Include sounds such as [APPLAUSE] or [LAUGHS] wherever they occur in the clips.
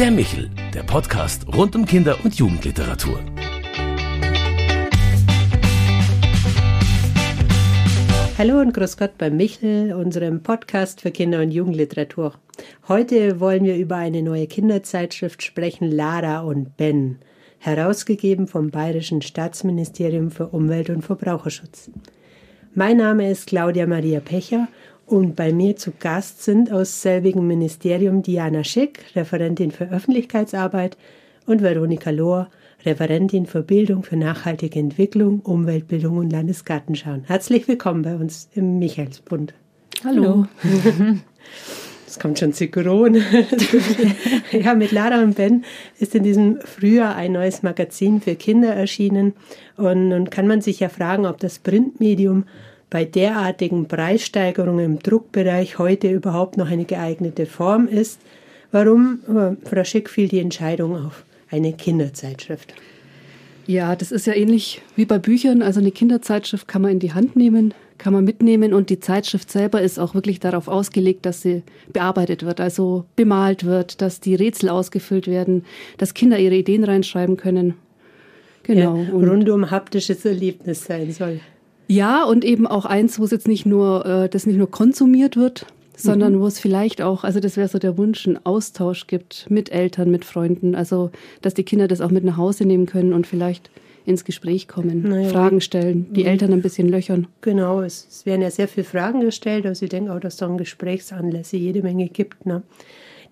Der Michel, der Podcast rund um Kinder- und Jugendliteratur. Hallo und grüß Gott beim Michel, unserem Podcast für Kinder- und Jugendliteratur. Heute wollen wir über eine neue Kinderzeitschrift sprechen, Lara und Ben, herausgegeben vom Bayerischen Staatsministerium für Umwelt und Verbraucherschutz. Mein Name ist Claudia Maria Pecher und bei mir zu Gast sind aus selbigem Ministerium Diana Schick, Referentin für Öffentlichkeitsarbeit, und Veronika Lohr, Referentin für Bildung für nachhaltige Entwicklung, Umweltbildung und Landesgartenschauen. Herzlich willkommen bei uns im Michaelsbund. Hallo. Es [LAUGHS] kommt schon synchron. [LAUGHS] ja, mit Lara und Ben ist in diesem Frühjahr ein neues Magazin für Kinder erschienen. Und nun kann man sich ja fragen, ob das Printmedium bei derartigen Preissteigerungen im Druckbereich heute überhaupt noch eine geeignete Form ist. Warum, äh, Frau Schick, fiel die Entscheidung auf eine Kinderzeitschrift? Ja, das ist ja ähnlich wie bei Büchern. Also eine Kinderzeitschrift kann man in die Hand nehmen, kann man mitnehmen und die Zeitschrift selber ist auch wirklich darauf ausgelegt, dass sie bearbeitet wird, also bemalt wird, dass die Rätsel ausgefüllt werden, dass Kinder ihre Ideen reinschreiben können. Genau. Ja, rundum haptisches Erlebnis sein soll. Ja, und eben auch eins, wo es jetzt nicht nur, äh, das nicht nur konsumiert wird, sondern mhm. wo es vielleicht auch, also das wäre so der Wunsch, einen Austausch gibt mit Eltern, mit Freunden, also dass die Kinder das auch mit nach Hause nehmen können und vielleicht ins Gespräch kommen, naja. Fragen stellen, die mhm. Eltern ein bisschen löchern. Genau, es, es, werden ja sehr viele Fragen gestellt, also ich denke auch, dass es dann Gesprächsanlässe jede Menge gibt. Ne?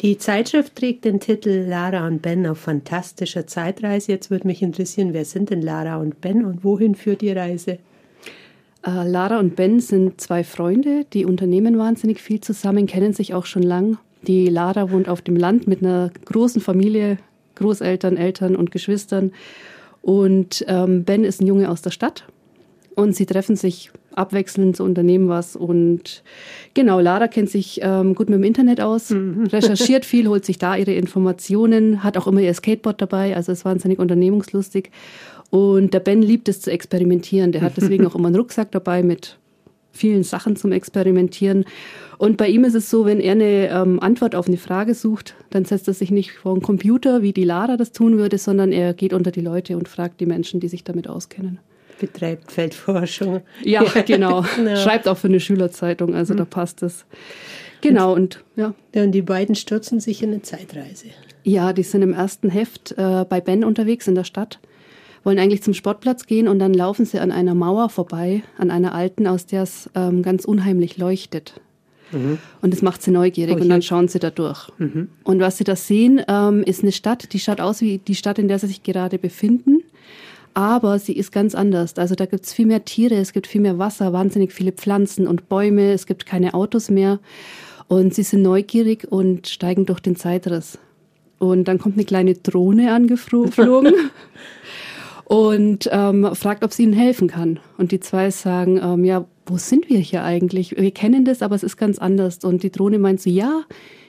Die Zeitschrift trägt den Titel Lara und Ben auf fantastischer Zeitreise. Jetzt würde mich interessieren, wer sind denn Lara und Ben und wohin führt die Reise? Äh, Lara und Ben sind zwei Freunde, die unternehmen wahnsinnig viel zusammen, kennen sich auch schon lang. Die Lara wohnt auf dem Land mit einer großen Familie, Großeltern, Eltern und Geschwistern. Und ähm, Ben ist ein Junge aus der Stadt. Und sie treffen sich abwechselnd, so unternehmen was. Und genau, Lara kennt sich ähm, gut mit dem Internet aus, mhm. recherchiert viel, holt sich da ihre Informationen, hat auch immer ihr Skateboard dabei, also ist wahnsinnig unternehmungslustig. Und der Ben liebt es zu experimentieren. Der hat deswegen [LAUGHS] auch immer einen Rucksack dabei mit vielen Sachen zum Experimentieren. Und bei ihm ist es so, wenn er eine ähm, Antwort auf eine Frage sucht, dann setzt er sich nicht vor einen Computer, wie die Lara das tun würde, sondern er geht unter die Leute und fragt die Menschen, die sich damit auskennen. Betreibt Feldforschung. Ja, [LAUGHS] genau. genau. Schreibt auch für eine Schülerzeitung, also mhm. da passt es. Genau, und ja. ja. Und die beiden stürzen sich in eine Zeitreise. Ja, die sind im ersten Heft äh, bei Ben unterwegs in der Stadt wollen eigentlich zum Sportplatz gehen und dann laufen sie an einer Mauer vorbei, an einer alten, aus der es ähm, ganz unheimlich leuchtet. Mhm. Und das macht sie neugierig oh, und dann schauen sie da durch. Mhm. Und was sie da sehen, ähm, ist eine Stadt, die schaut aus wie die Stadt, in der sie sich gerade befinden. Aber sie ist ganz anders. Also da gibt es viel mehr Tiere, es gibt viel mehr Wasser, wahnsinnig viele Pflanzen und Bäume, es gibt keine Autos mehr. Und sie sind neugierig und steigen durch den Zeitriss. Und dann kommt eine kleine Drohne [LAUGHS] angeflogen [LAUGHS] und ähm, fragt, ob sie ihnen helfen kann. Und die zwei sagen, ähm, ja, wo sind wir hier eigentlich? Wir kennen das, aber es ist ganz anders. Und die Drohne meint so, ja,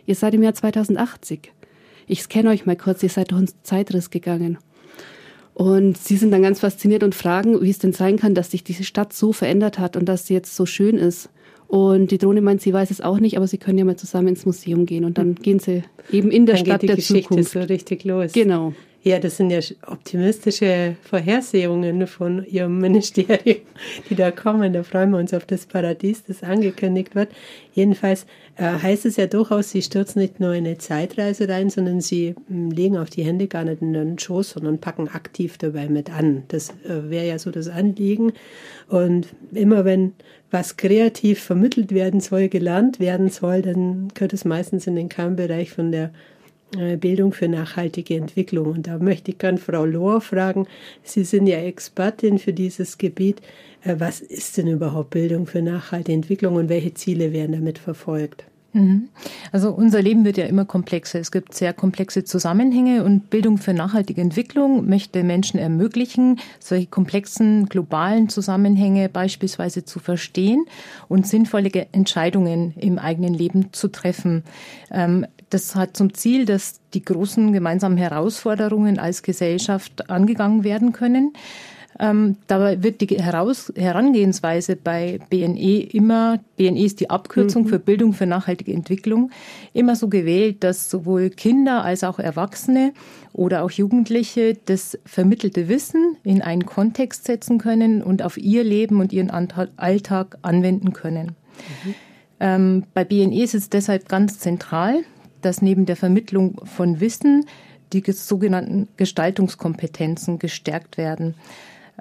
ihr seid im Jahr 2080. Ich scanne euch mal kurz, ihr seid durch einen Zeitriss gegangen. Und sie sind dann ganz fasziniert und fragen, wie es denn sein kann, dass sich diese Stadt so verändert hat und dass sie jetzt so schön ist. Und die Drohne meint, sie weiß es auch nicht, aber sie können ja mal zusammen ins Museum gehen und dann gehen sie eben in der dann Stadt geht die der Geschichte Zukunft. so richtig los. Genau. Ja, das sind ja optimistische Vorhersehungen von Ihrem [LAUGHS] Ministerium, die da kommen. Da freuen wir uns auf das Paradies, das angekündigt wird. Jedenfalls äh, heißt es ja durchaus, Sie stürzen nicht nur in eine Zeitreise rein, sondern Sie hm, legen auch die Hände gar nicht in den Schoß, sondern packen aktiv dabei mit an. Das äh, wäre ja so das Anliegen. Und immer wenn was kreativ vermittelt werden soll, gelernt werden soll, dann gehört es meistens in den Kernbereich von der Bildung für nachhaltige Entwicklung. Und da möchte ich gerne Frau Lohr fragen, Sie sind ja Expertin für dieses Gebiet. Äh, was ist denn überhaupt Bildung für nachhaltige Entwicklung und welche Ziele werden damit verfolgt? Mhm. Also unser Leben wird ja immer komplexer. Es gibt sehr komplexe Zusammenhänge und Bildung für nachhaltige Entwicklung möchte Menschen ermöglichen, solche komplexen globalen Zusammenhänge beispielsweise zu verstehen und sinnvolle Entscheidungen im eigenen Leben zu treffen. Ähm, das hat zum Ziel, dass die großen gemeinsamen Herausforderungen als Gesellschaft angegangen werden können. Ähm, dabei wird die Heraus Herangehensweise bei BNE immer, BNE ist die Abkürzung mhm. für Bildung für nachhaltige Entwicklung, immer so gewählt, dass sowohl Kinder als auch Erwachsene oder auch Jugendliche das vermittelte Wissen in einen Kontext setzen können und auf ihr Leben und ihren Alltag anwenden können. Mhm. Ähm, bei BNE ist es deshalb ganz zentral, dass neben der Vermittlung von Wissen die sogenannten Gestaltungskompetenzen gestärkt werden.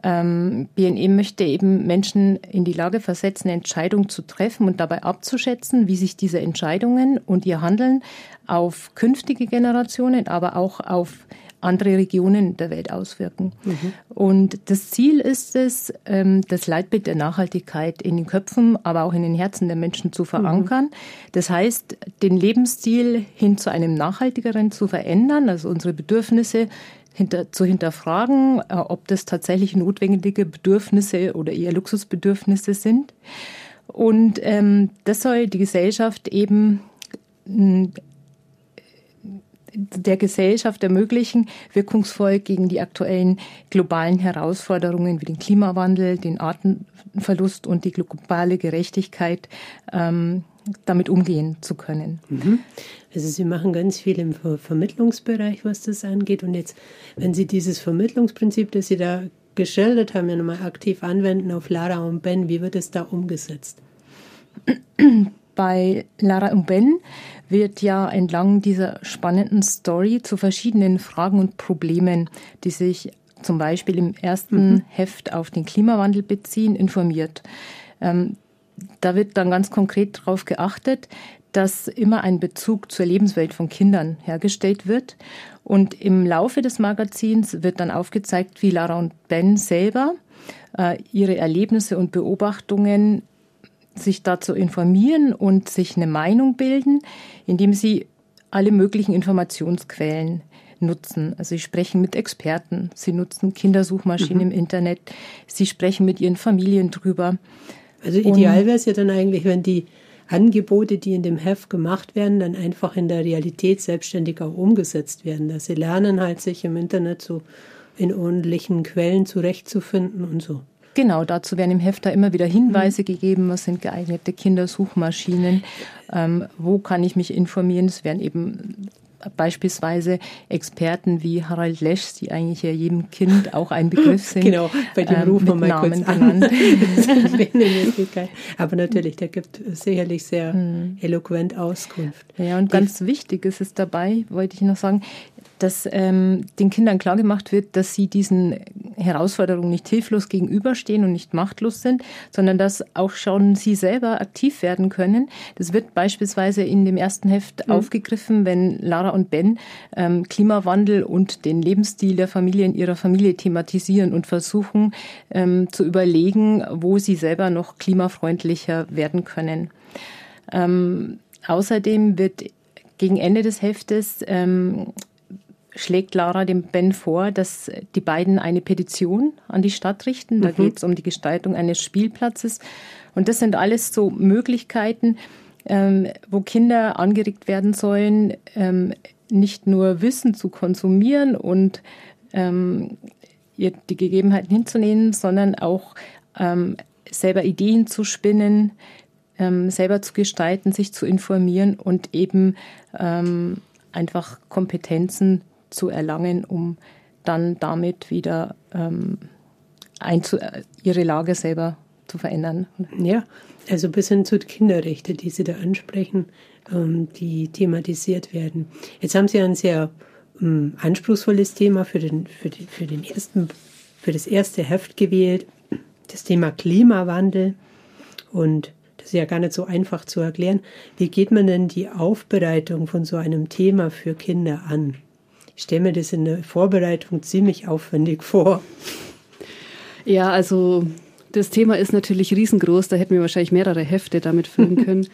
Ähm, BNE möchte eben Menschen in die Lage versetzen, Entscheidungen zu treffen und dabei abzuschätzen, wie sich diese Entscheidungen und ihr Handeln auf künftige Generationen, aber auch auf andere Regionen der Welt auswirken. Mhm. Und das Ziel ist es, ähm, das Leitbild der Nachhaltigkeit in den Köpfen, aber auch in den Herzen der Menschen zu verankern. Mhm. Das heißt, den Lebensstil hin zu einem nachhaltigeren zu verändern, also unsere Bedürfnisse hinter, zu hinterfragen, äh, ob das tatsächlich notwendige Bedürfnisse oder eher Luxusbedürfnisse sind. Und ähm, das soll die Gesellschaft eben der Gesellschaft ermöglichen, wirkungsvoll gegen die aktuellen globalen Herausforderungen wie den Klimawandel, den Artenverlust und die globale Gerechtigkeit ähm, damit umgehen zu können. Mhm. Also Sie machen ganz viel im Ver Vermittlungsbereich, was das angeht. Und jetzt, wenn Sie dieses Vermittlungsprinzip, das Sie da geschildert haben, ja nochmal aktiv anwenden auf Lara und Ben, wie wird es da umgesetzt? [CLEARS THROAT] Bei Lara und Ben wird ja entlang dieser spannenden Story zu verschiedenen Fragen und Problemen, die sich zum Beispiel im ersten mhm. Heft auf den Klimawandel beziehen, informiert. Ähm, da wird dann ganz konkret darauf geachtet, dass immer ein Bezug zur Lebenswelt von Kindern hergestellt wird. Und im Laufe des Magazins wird dann aufgezeigt, wie Lara und Ben selber äh, ihre Erlebnisse und Beobachtungen sich dazu informieren und sich eine Meinung bilden, indem sie alle möglichen Informationsquellen nutzen. Also sie sprechen mit Experten, sie nutzen Kindersuchmaschinen mhm. im Internet, sie sprechen mit ihren Familien drüber. Also ideal wäre es ja dann eigentlich, wenn die Angebote, die in dem Heft gemacht werden, dann einfach in der Realität selbstständig auch umgesetzt werden. Dass sie lernen halt sich im Internet so in ordentlichen Quellen zurechtzufinden und so. Genau, dazu werden im Heft da immer wieder Hinweise mhm. gegeben, was sind geeignete Kindersuchmaschinen, ähm, wo kann ich mich informieren. Es werden eben beispielsweise Experten wie Harald Lesch, die eigentlich ja jedem Kind auch ein Begriff [LAUGHS] sind. Genau, bei dem ähm, rufen wir mal Namen kurz an. [LAUGHS] [LAUGHS] Aber natürlich, der gibt sicherlich sehr hm. eloquent Auskunft. Ja, und ganz wichtig ist es dabei, wollte ich noch sagen, dass ähm, den Kindern klargemacht wird, dass sie diesen Herausforderungen nicht hilflos gegenüberstehen und nicht machtlos sind, sondern dass auch schon sie selber aktiv werden können. Das wird beispielsweise in dem ersten Heft mhm. aufgegriffen, wenn Lara und Ben ähm, Klimawandel und den Lebensstil der Familie in ihrer Familie thematisieren und versuchen ähm, zu überlegen, wo sie selber noch klimafreundlicher werden können. Ähm, außerdem wird gegen Ende des Heftes ähm, schlägt Lara dem Ben vor, dass die beiden eine Petition an die Stadt richten. Da mhm. geht es um die Gestaltung eines Spielplatzes. Und das sind alles so Möglichkeiten, ähm, wo Kinder angeregt werden sollen, ähm, nicht nur Wissen zu konsumieren und ähm, die Gegebenheiten hinzunehmen, sondern auch ähm, selber Ideen zu spinnen, ähm, selber zu gestalten, sich zu informieren und eben ähm, einfach Kompetenzen zu erlangen, um dann damit wieder ähm, einzu ihre Lage selber zu verändern. Ja, also bis hin zu Kinderrechte, die Sie da ansprechen, ähm, die thematisiert werden. Jetzt haben Sie ein sehr ähm, anspruchsvolles Thema für den, für, die, für, den ersten, für das erste Heft gewählt, das Thema Klimawandel. Und das ist ja gar nicht so einfach zu erklären. Wie geht man denn die Aufbereitung von so einem Thema für Kinder an? Ich stelle mir das in der Vorbereitung ziemlich aufwendig vor. Ja, also das Thema ist natürlich riesengroß. Da hätten wir wahrscheinlich mehrere Hefte damit füllen [LAUGHS] können.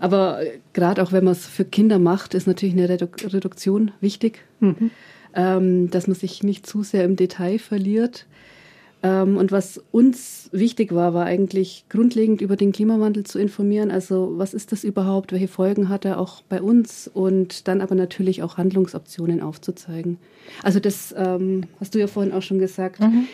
Aber gerade auch wenn man es für Kinder macht, ist natürlich eine Redu Reduktion wichtig, mhm. ähm, dass man sich nicht zu sehr im Detail verliert. Ähm, und was uns wichtig war, war eigentlich grundlegend über den Klimawandel zu informieren. Also was ist das überhaupt? Welche Folgen hat er auch bei uns? Und dann aber natürlich auch Handlungsoptionen aufzuzeigen. Also das ähm, hast du ja vorhin auch schon gesagt. Mhm.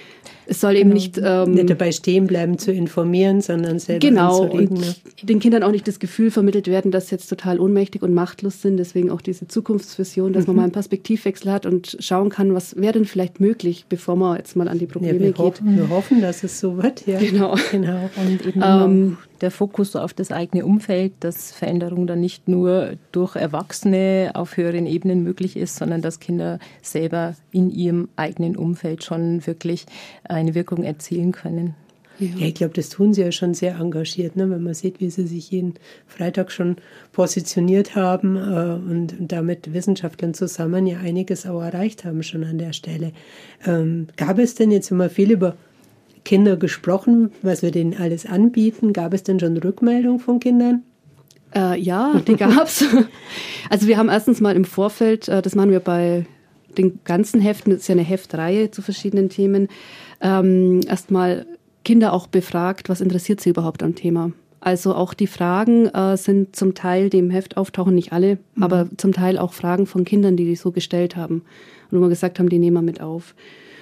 Es soll eben genau. nicht, ähm, nicht dabei stehen bleiben zu informieren, sondern selber genau und ne? den Kindern auch nicht das Gefühl vermittelt werden, dass sie jetzt total ohnmächtig und machtlos sind. Deswegen auch diese Zukunftsvision, dass mhm. man mal einen Perspektivwechsel hat und schauen kann, was wäre denn vielleicht möglich, bevor man jetzt mal an die Probleme ja, geht. Hoffen, wir hoffen, dass es so wird. Ja. Genau. genau. Und eben ähm, der Fokus auf das eigene Umfeld, dass Veränderung dann nicht nur durch Erwachsene auf höheren Ebenen möglich ist, sondern dass Kinder selber in ihrem eigenen Umfeld schon wirklich eine Wirkung erzielen können. Ja, ich glaube, das tun sie ja schon sehr engagiert, ne? wenn man sieht, wie sie sich jeden Freitag schon positioniert haben äh, und, und damit Wissenschaftlern zusammen ja einiges auch erreicht haben schon an der Stelle. Ähm, gab es denn jetzt immer viel über Kinder gesprochen, was wir denen alles anbieten? Gab es denn schon Rückmeldung von Kindern? Äh, ja, die gab's. [LAUGHS] also wir haben erstens mal im Vorfeld, äh, das machen wir bei den ganzen Heften, das ist ja eine Heftreihe zu verschiedenen Themen, ähm, erstmal Kinder auch befragt, was interessiert sie überhaupt am Thema. Also auch die Fragen äh, sind zum Teil, dem Heft auftauchen nicht alle, mhm. aber zum Teil auch Fragen von Kindern, die die so gestellt haben und wo wir gesagt haben, die nehmen wir mit auf.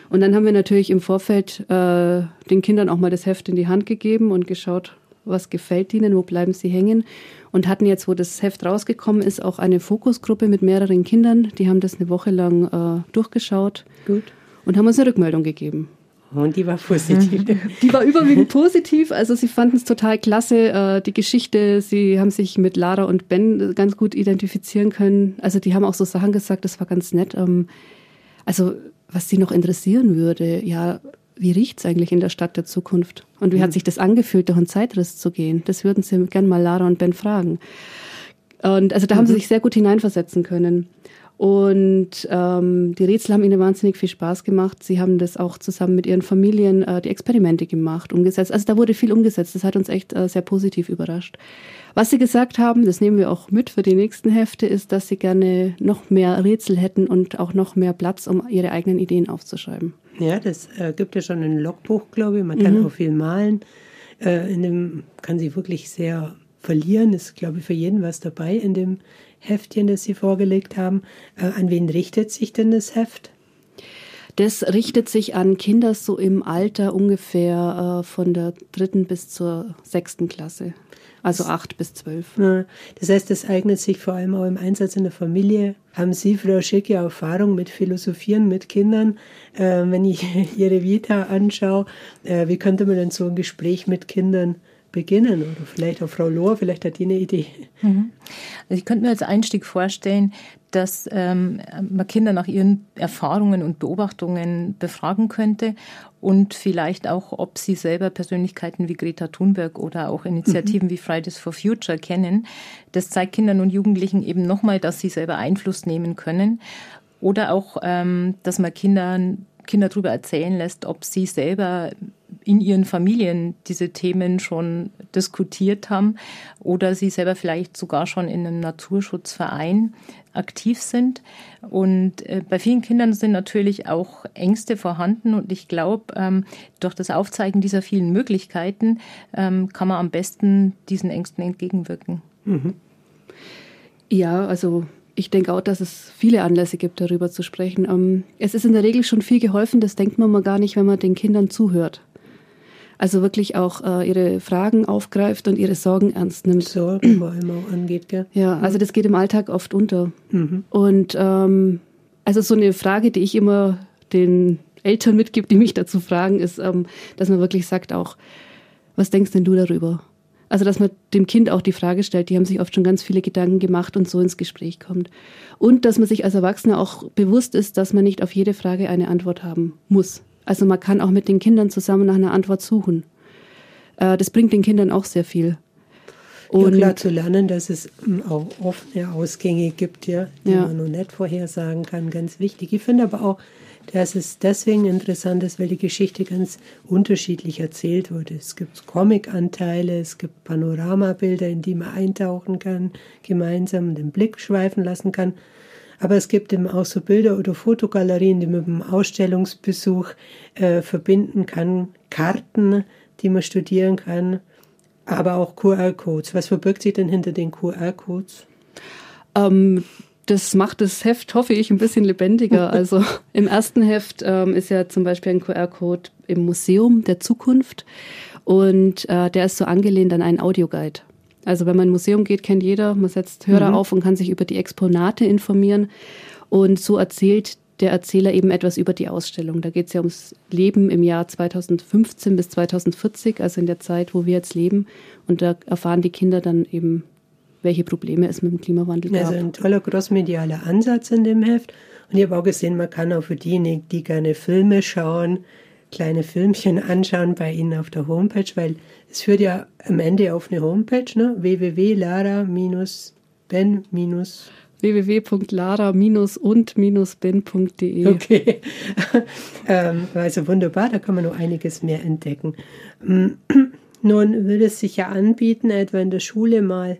Und dann haben wir natürlich im Vorfeld äh, den Kindern auch mal das Heft in die Hand gegeben und geschaut, was gefällt ihnen, wo bleiben sie hängen. Und hatten jetzt, wo das Heft rausgekommen ist, auch eine Fokusgruppe mit mehreren Kindern. Die haben das eine Woche lang äh, durchgeschaut Gut. und haben uns eine Rückmeldung gegeben. Und die war positiv. [LAUGHS] Die war überwiegend positiv. Also sie fanden es total klasse, äh, die Geschichte. Sie haben sich mit Lara und Ben ganz gut identifizieren können. Also die haben auch so Sachen gesagt, das war ganz nett. Ähm, also was sie noch interessieren würde, ja, wie riecht es eigentlich in der Stadt der Zukunft? Und wie mhm. hat sich das angefühlt, durch einen Zeitriss zu gehen? Das würden sie gerne mal Lara und Ben fragen. Und also da mhm. haben sie mhm. sich sehr gut hineinversetzen können. Und ähm, die Rätsel haben ihnen wahnsinnig viel Spaß gemacht. Sie haben das auch zusammen mit ihren Familien äh, die Experimente gemacht, umgesetzt. Also da wurde viel umgesetzt. Das hat uns echt äh, sehr positiv überrascht. Was sie gesagt haben, das nehmen wir auch mit für die nächsten Hefte, ist, dass sie gerne noch mehr Rätsel hätten und auch noch mehr Platz, um ihre eigenen Ideen aufzuschreiben. Ja, das äh, gibt ja schon ein Logbuch, glaube ich. Man kann mhm. auch viel malen. Äh, in dem kann sie wirklich sehr verlieren. Ist, glaube ich, für jeden was dabei in dem Heftchen, das Sie vorgelegt haben. Äh, an wen richtet sich denn das Heft? Das richtet sich an Kinder so im Alter ungefähr äh, von der dritten bis zur sechsten Klasse. Also acht bis zwölf. Das heißt, das eignet sich vor allem auch im Einsatz in der Familie. Haben Sie, Frau Schick, ja Erfahrung mit Philosophieren mit Kindern? Äh, wenn ich [LAUGHS] Ihre Vita anschaue, äh, wie könnte man denn so ein Gespräch mit Kindern beginnen? Oder vielleicht auch Frau Lohr, vielleicht hat die eine Idee. Mhm. Also ich könnte mir als Einstieg vorstellen, dass ähm, man Kinder nach ihren Erfahrungen und Beobachtungen befragen könnte und vielleicht auch, ob sie selber Persönlichkeiten wie Greta Thunberg oder auch Initiativen mhm. wie Fridays for Future kennen. Das zeigt Kindern und Jugendlichen eben nochmal, dass sie selber Einfluss nehmen können. Oder auch, ähm, dass man Kindern Kinder darüber erzählen lässt, ob sie selber in ihren Familien diese Themen schon diskutiert haben oder sie selber vielleicht sogar schon in einem Naturschutzverein aktiv sind. Und äh, bei vielen Kindern sind natürlich auch Ängste vorhanden und ich glaube, ähm, durch das Aufzeigen dieser vielen Möglichkeiten ähm, kann man am besten diesen Ängsten entgegenwirken. Mhm. Ja, also ich denke auch, dass es viele Anlässe gibt, darüber zu sprechen. Ähm, es ist in der Regel schon viel geholfen, das denkt man mal gar nicht, wenn man den Kindern zuhört. Also wirklich auch äh, ihre Fragen aufgreift und ihre Sorgen ernst nimmt. Sorgen vor allem auch angeht, gell? Ja, mhm. also das geht im Alltag oft unter. Mhm. Und ähm, also so eine Frage, die ich immer den Eltern mitgebe, die mich dazu fragen, ist, ähm, dass man wirklich sagt auch, was denkst denn du darüber? Also, dass man dem Kind auch die Frage stellt, die haben sich oft schon ganz viele Gedanken gemacht und so ins Gespräch kommt. Und dass man sich als Erwachsener auch bewusst ist, dass man nicht auf jede Frage eine Antwort haben muss. Also man kann auch mit den Kindern zusammen nach einer Antwort suchen. Äh, das bringt den Kindern auch sehr viel. Und ja, klar zu lernen, dass es hm, auch offene Ausgänge gibt, ja, die ja. man noch nicht vorhersagen kann, ganz wichtig. Ich finde aber auch, dass es deswegen interessant ist, weil die Geschichte ganz unterschiedlich erzählt wurde. Es gibt Comic-Anteile, es gibt Panoramabilder, in die man eintauchen kann, gemeinsam den Blick schweifen lassen kann. Aber es gibt eben auch so Bilder oder Fotogalerien, die man mit dem Ausstellungsbesuch äh, verbinden kann, Karten, die man studieren kann, aber auch QR-Codes. Was verbirgt sich denn hinter den QR-Codes? Ähm, das macht das Heft, hoffe ich, ein bisschen lebendiger. [LAUGHS] Also im ersten Heft ähm, ist ja zum Beispiel ein QR-Code im Museum der Zukunft und äh, der ist so angelehnt an einen Audioguide. Also wenn man in ein Museum geht, kennt jeder, man setzt Hörer mhm. auf und kann sich über die Exponate informieren. Und so erzählt der Erzähler eben etwas über die Ausstellung. Da geht es ja ums Leben im Jahr 2015 bis 2040, also in der Zeit, wo wir jetzt leben. Und da erfahren die Kinder dann eben welche Probleme es mit dem Klimawandel gab. Also ein toller crossmedialer Ansatz in dem Heft. Und ich habe auch gesehen, man kann auch für diejenigen, die gerne Filme schauen, kleine Filmchen anschauen bei Ihnen auf der Homepage, weil es führt ja am Ende auf eine Homepage, ne? www.lara-ben- www.lara-und-ben.de. Okay, [LAUGHS] ähm, also wunderbar, da kann man noch einiges mehr entdecken. [CLEARS THROAT] Nun würde es sich ja anbieten, etwa in der Schule mal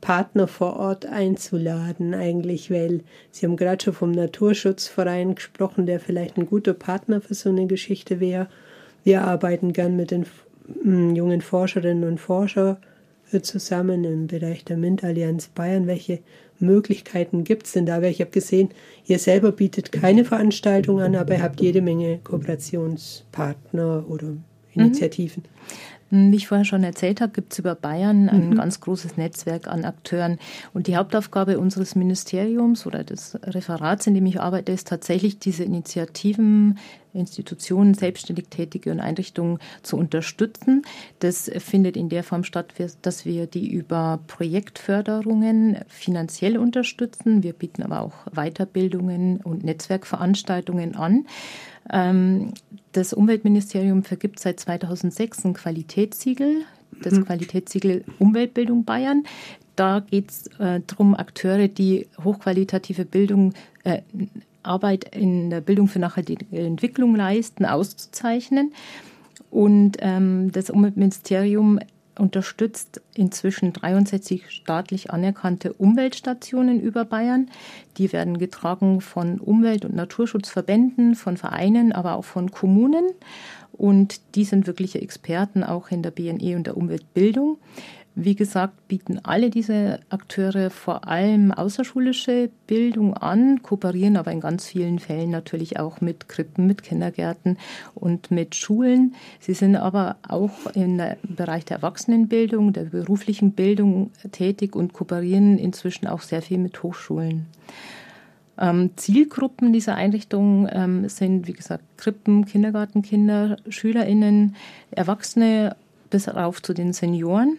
Partner vor Ort einzuladen, eigentlich, weil Sie haben gerade schon vom Naturschutzverein gesprochen, der vielleicht ein guter Partner für so eine Geschichte wäre. Wir arbeiten gern mit den mm, jungen Forscherinnen und Forschern zusammen im Bereich der MINT-Allianz Bayern. Welche Möglichkeiten gibt es denn da? Weil ich habe gesehen, ihr selber bietet keine Veranstaltung an, aber ihr habt jede Menge Kooperationspartner oder mhm. Initiativen. Mhm. Wie ich vorher schon erzählt habe, gibt es über Bayern ein mhm. ganz großes Netzwerk an Akteuren. Und die Hauptaufgabe unseres Ministeriums oder des Referats, in dem ich arbeite, ist tatsächlich, diese Initiativen, Institutionen, selbstständig Tätige und Einrichtungen zu unterstützen. Das findet in der Form statt, dass wir die über Projektförderungen finanziell unterstützen. Wir bieten aber auch Weiterbildungen und Netzwerkveranstaltungen an. Ähm, das Umweltministerium vergibt seit 2006 ein Qualitätssiegel, das mhm. Qualitätssiegel Umweltbildung Bayern. Da geht es äh, darum, Akteure, die hochqualitative Bildung, äh, Arbeit in der Bildung für nachhaltige Entwicklung leisten, auszuzeichnen. Und ähm, das Umweltministerium unterstützt inzwischen 63 staatlich anerkannte Umweltstationen über Bayern. Die werden getragen von Umwelt- und Naturschutzverbänden, von Vereinen, aber auch von Kommunen. Und die sind wirkliche Experten auch in der BNE und der Umweltbildung. Wie gesagt, bieten alle diese Akteure vor allem außerschulische Bildung an, kooperieren aber in ganz vielen Fällen natürlich auch mit Krippen, mit Kindergärten und mit Schulen. Sie sind aber auch im Bereich der Erwachsenenbildung, der beruflichen Bildung tätig und kooperieren inzwischen auch sehr viel mit Hochschulen. Ähm, Zielgruppen dieser Einrichtungen ähm, sind, wie gesagt, Krippen, Kindergartenkinder, SchülerInnen, Erwachsene bis rauf zu den Senioren.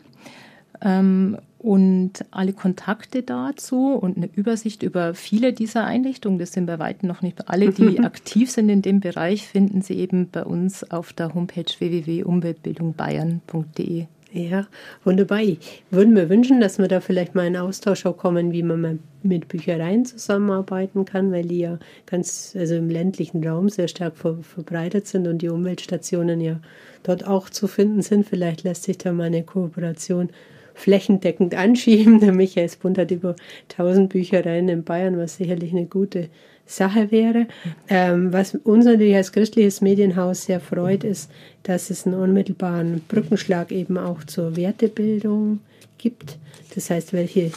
Ähm, und alle Kontakte dazu und eine Übersicht über viele dieser Einrichtungen, das sind bei weitem noch nicht alle, die [LAUGHS] aktiv sind in dem Bereich, finden Sie eben bei uns auf der Homepage www.umweltbildungbayern.de. Ja, wunderbar. Ich würde mir wünschen, dass wir da vielleicht mal in Austausch auch kommen, wie man mal mit Büchereien zusammenarbeiten kann, weil die ja ganz, also im ländlichen Raum sehr stark ver verbreitet sind und die Umweltstationen ja dort auch zu finden sind. Vielleicht lässt sich da mal eine Kooperation flächendeckend anschieben. [LAUGHS] Der Michael Bund hat über 1000 Büchereien in Bayern, was sicherlich eine gute Sache wäre. Ähm, was uns natürlich als christliches Medienhaus sehr freut, ist, dass es einen unmittelbaren Brückenschlag eben auch zur Wertebildung gibt. Das heißt, welche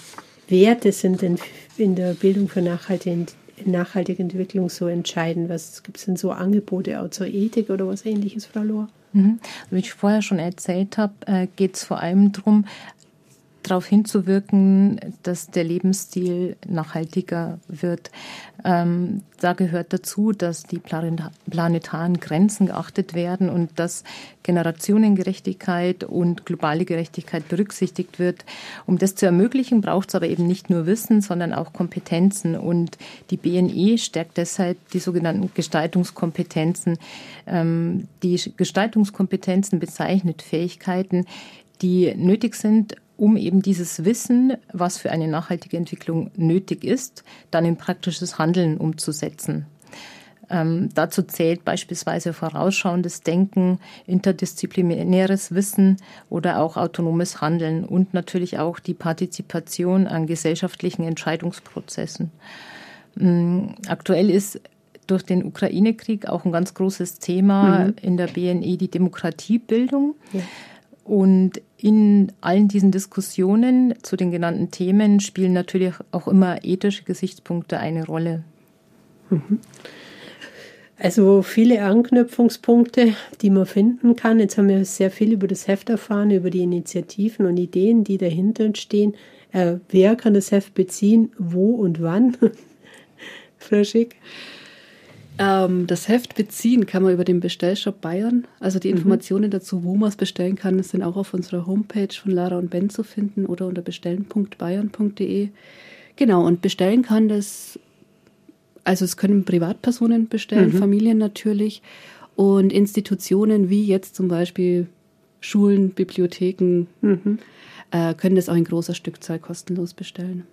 Werte sind denn in der Bildung für nachhaltige, nachhaltige Entwicklung so entscheidend? Was gibt es denn so Angebote auch zur Ethik oder was ähnliches, Frau Lohr? Mhm. Wie ich vorher schon erzählt habe, äh, geht es vor allem darum, darauf hinzuwirken, dass der Lebensstil nachhaltiger wird. Ähm, da gehört dazu, dass die planetaren Grenzen geachtet werden und dass Generationengerechtigkeit und globale Gerechtigkeit berücksichtigt wird. Um das zu ermöglichen, braucht es aber eben nicht nur Wissen, sondern auch Kompetenzen. Und die BNE stärkt deshalb die sogenannten Gestaltungskompetenzen. Ähm, die Gestaltungskompetenzen bezeichnet Fähigkeiten, die nötig sind, um eben dieses Wissen, was für eine nachhaltige Entwicklung nötig ist, dann in praktisches Handeln umzusetzen. Ähm, dazu zählt beispielsweise vorausschauendes Denken, interdisziplinäres Wissen oder auch autonomes Handeln und natürlich auch die Partizipation an gesellschaftlichen Entscheidungsprozessen. Mm, aktuell ist durch den Ukraine-Krieg auch ein ganz großes Thema mhm. in der BNE die Demokratiebildung. Ja. Und in allen diesen Diskussionen zu den genannten Themen spielen natürlich auch immer ethische Gesichtspunkte eine Rolle. Mhm. Also viele Anknüpfungspunkte, die man finden kann. Jetzt haben wir sehr viel über das Heft erfahren, über die Initiativen und Ideen, die dahinter stehen. Äh, wer kann das Heft beziehen, wo und wann? [LAUGHS] Frau Schick? Ähm, das Heft beziehen kann man über den Bestellshop Bayern. Also die mhm. Informationen mhm. dazu, wo man es bestellen kann, sind auch auf unserer Homepage von Lara und Ben zu finden oder unter bestellen.bayern.de. Genau, und bestellen kann das also es können Privatpersonen bestellen, mhm. Familien natürlich und Institutionen wie jetzt zum Beispiel Schulen, Bibliotheken mhm. Äh, können das auch in großer Stückzahl kostenlos bestellen.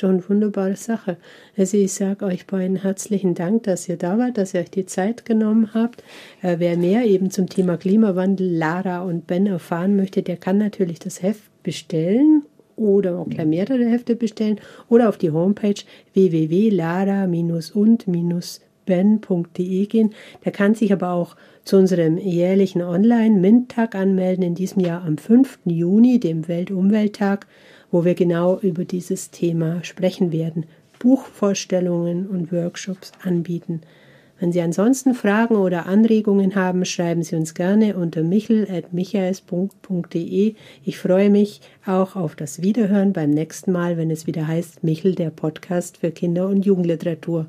Doch eine wunderbare Sache. Also ich sage euch beiden herzlichen Dank, dass ihr da wart, dass ihr euch die Zeit genommen habt. Äh, wer mehr eben zum Thema Klimawandel, Lara und Ben erfahren möchte, der kann natürlich das Heft bestellen oder auch gleich mehrere Hefte bestellen oder auf die Homepage www.lara-und-ben.de gehen. Da kann sich aber auch zu unserem jährlichen Online-MINT-Tag anmelden, in diesem Jahr am 5. Juni, dem Weltumwelttag, wo wir genau über dieses Thema sprechen werden, Buchvorstellungen und Workshops anbieten. Wenn Sie ansonsten Fragen oder Anregungen haben, schreiben Sie uns gerne unter michel.michaels.de. Ich freue mich auch auf das Wiederhören beim nächsten Mal, wenn es wieder heißt Michel, der Podcast für Kinder- und Jugendliteratur.